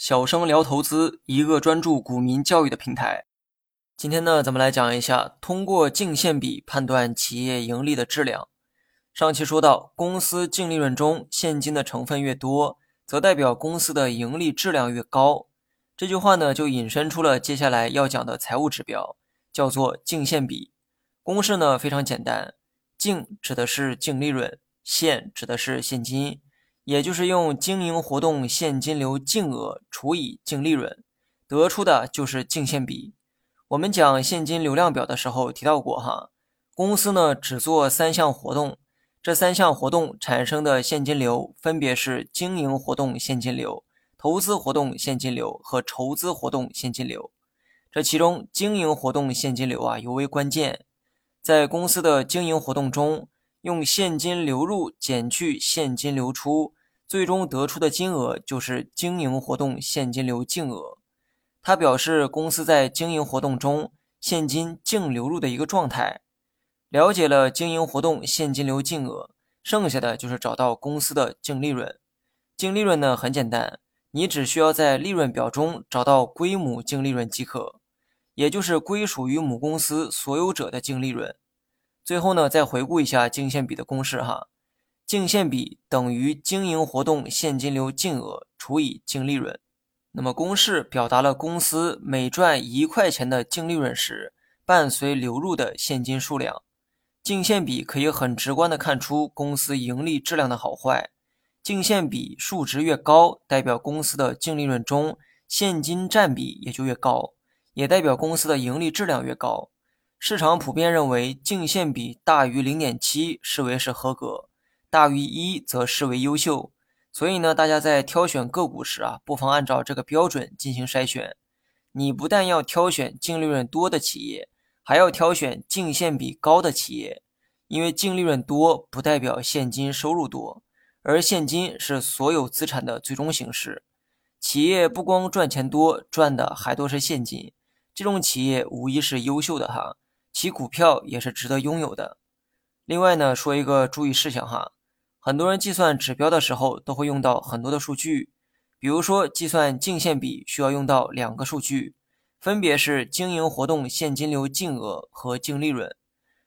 小生聊投资，一个专注股民教育的平台。今天呢，咱们来讲一下通过净现比判断企业盈利的质量。上期说到，公司净利润中现金的成分越多，则代表公司的盈利质量越高。这句话呢，就引申出了接下来要讲的财务指标，叫做净现比。公式呢非常简单，净指的是净利润，现指的是现金。也就是用经营活动现金流净额除以净利润，得出的就是净现比。我们讲现金流量表的时候提到过哈，公司呢只做三项活动，这三项活动产生的现金流分别是经营活动现金流、投资活动现金流和筹资活动现金流。这其中经营活动现金流啊尤为关键，在公司的经营活动中，用现金流入减去现金流出。最终得出的金额就是经营活动现金流净额，它表示公司在经营活动中现金净流入的一个状态。了解了经营活动现金流净额，剩下的就是找到公司的净利润。净利润呢很简单，你只需要在利润表中找到归母净利润即可，也就是归属于母公司所有者的净利润。最后呢，再回顾一下净现比的公式哈。净现比等于经营活动现金流净额除以净利润。那么公式表达了公司每赚一块钱的净利润时，伴随流入的现金数量。净现比可以很直观的看出公司盈利质量的好坏。净现比数值越高，代表公司的净利润中现金占比也就越高，也代表公司的盈利质量越高。市场普遍认为净现比大于零点七视为是合格。大于一则视为优秀，所以呢，大家在挑选个股时啊，不妨按照这个标准进行筛选。你不但要挑选净利润多的企业，还要挑选净现比高的企业，因为净利润多不代表现金收入多，而现金是所有资产的最终形式。企业不光赚钱多，赚的还都是现金，这种企业无疑是优秀的哈，其股票也是值得拥有的。另外呢，说一个注意事项哈。很多人计算指标的时候都会用到很多的数据，比如说计算净现比需要用到两个数据，分别是经营活动现金流净额和净利润。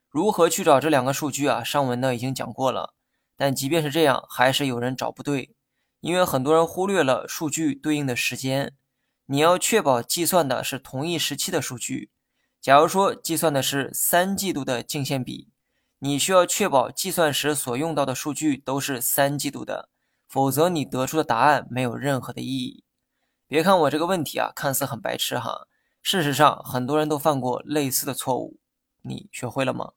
如何去找这两个数据啊？上文呢已经讲过了，但即便是这样，还是有人找不对，因为很多人忽略了数据对应的时间。你要确保计算的是同一时期的数据。假如说计算的是三季度的净现比。你需要确保计算时所用到的数据都是三季度的否则你得出的答案没有任何的意义。别看我这个问题啊看似很白痴哈事实上很多人都犯过类似的错误你学会了吗？